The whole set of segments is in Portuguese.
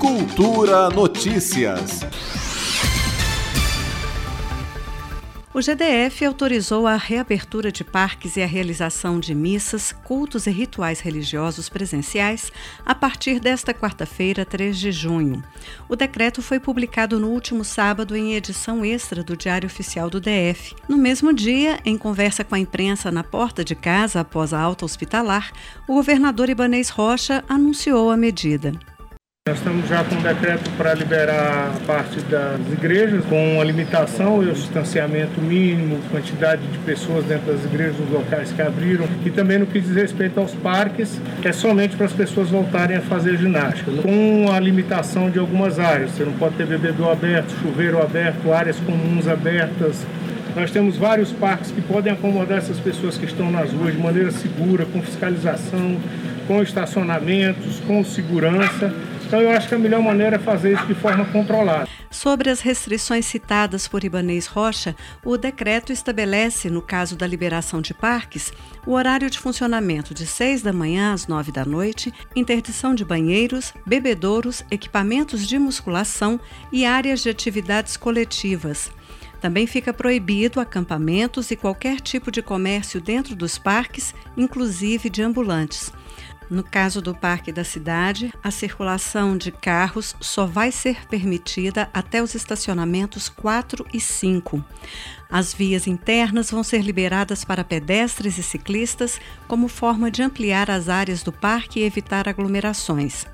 Cultura Notícias. O GDF autorizou a reabertura de parques e a realização de missas, cultos e rituais religiosos presenciais a partir desta quarta-feira, 3 de junho. O decreto foi publicado no último sábado em edição extra do Diário Oficial do DF. No mesmo dia, em conversa com a imprensa na porta de casa após a alta hospitalar, o governador Ibanês Rocha anunciou a medida. Nós estamos já com um decreto para liberar a parte das igrejas, com a limitação e o distanciamento mínimo, quantidade de pessoas dentro das igrejas, nos locais que abriram, e também no que diz respeito aos parques, que é somente para as pessoas voltarem a fazer ginástica, com a limitação de algumas áreas. Você não pode ter bebedouro aberto, chuveiro aberto, áreas comuns abertas, nós temos vários parques que podem acomodar essas pessoas que estão nas ruas de maneira segura, com fiscalização, com estacionamentos, com segurança. Então eu acho que a melhor maneira é fazer isso de forma controlada. Sobre as restrições citadas por Ibanês Rocha, o decreto estabelece, no caso da liberação de parques, o horário de funcionamento de 6 da manhã às 9 da noite, interdição de banheiros, bebedouros, equipamentos de musculação e áreas de atividades coletivas. Também fica proibido acampamentos e qualquer tipo de comércio dentro dos parques, inclusive de ambulantes. No caso do Parque da Cidade, a circulação de carros só vai ser permitida até os estacionamentos 4 e 5. As vias internas vão ser liberadas para pedestres e ciclistas como forma de ampliar as áreas do parque e evitar aglomerações.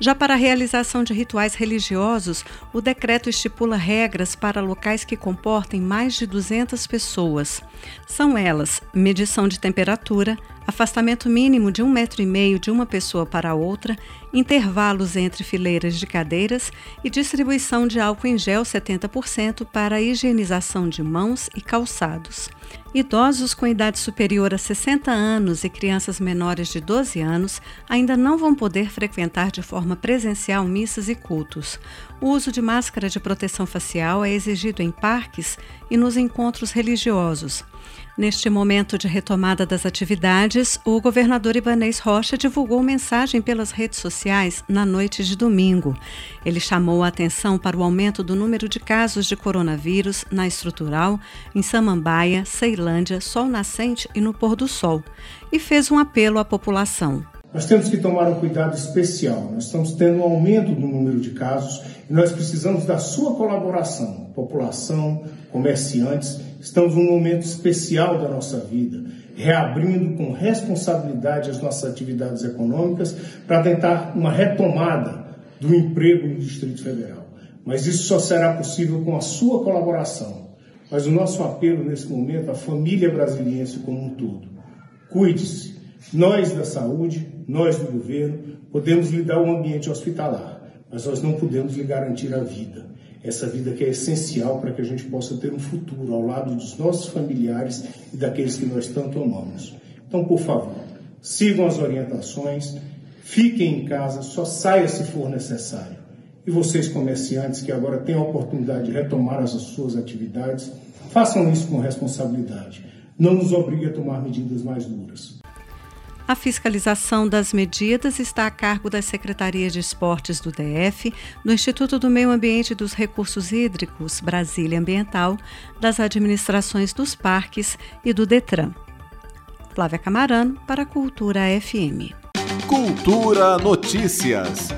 Já para a realização de rituais religiosos, o decreto estipula regras para locais que comportem mais de 200 pessoas. São elas: medição de temperatura, afastamento mínimo de um metro e meio de uma pessoa para outra, intervalos entre fileiras de cadeiras e distribuição de álcool em gel 70% para higienização de mãos e calçados. Idosos com idade superior a 60 anos e crianças menores de 12 anos ainda não vão poder frequentar de forma presencial missas e cultos. O uso de máscara de proteção facial é exigido em parques e nos encontros religiosos. Neste momento de retomada das atividades, o governador Ibanês Rocha divulgou mensagem pelas redes sociais na noite de domingo. Ele chamou a atenção para o aumento do número de casos de coronavírus na estrutural, em Samambaia, Ceilândia, Sol Nascente e no Pôr do Sol, e fez um apelo à população. Nós temos que tomar um cuidado especial. Nós estamos tendo um aumento do número de casos e nós precisamos da sua colaboração, população, comerciantes. Estamos num momento especial da nossa vida, reabrindo com responsabilidade as nossas atividades econômicas para tentar uma retomada do emprego no Distrito Federal. Mas isso só será possível com a sua colaboração. Mas o nosso apelo nesse momento à família brasiliense como um todo. Cuide-se. Nós da saúde, nós do governo, podemos lhe dar um ambiente hospitalar, mas nós não podemos lhe garantir a vida. Essa vida que é essencial para que a gente possa ter um futuro ao lado dos nossos familiares e daqueles que nós tanto amamos. Então, por favor, sigam as orientações, fiquem em casa, só saia se for necessário. E vocês, comerciantes, que agora têm a oportunidade de retomar as suas atividades, façam isso com responsabilidade. Não nos obrigue a tomar medidas mais duras. A fiscalização das medidas está a cargo das Secretarias de Esportes do DF, do Instituto do Meio Ambiente e dos Recursos Hídricos, Brasília Ambiental, das administrações dos parques e do Detran. Flávia Camarano, para a Cultura FM. Cultura Notícias.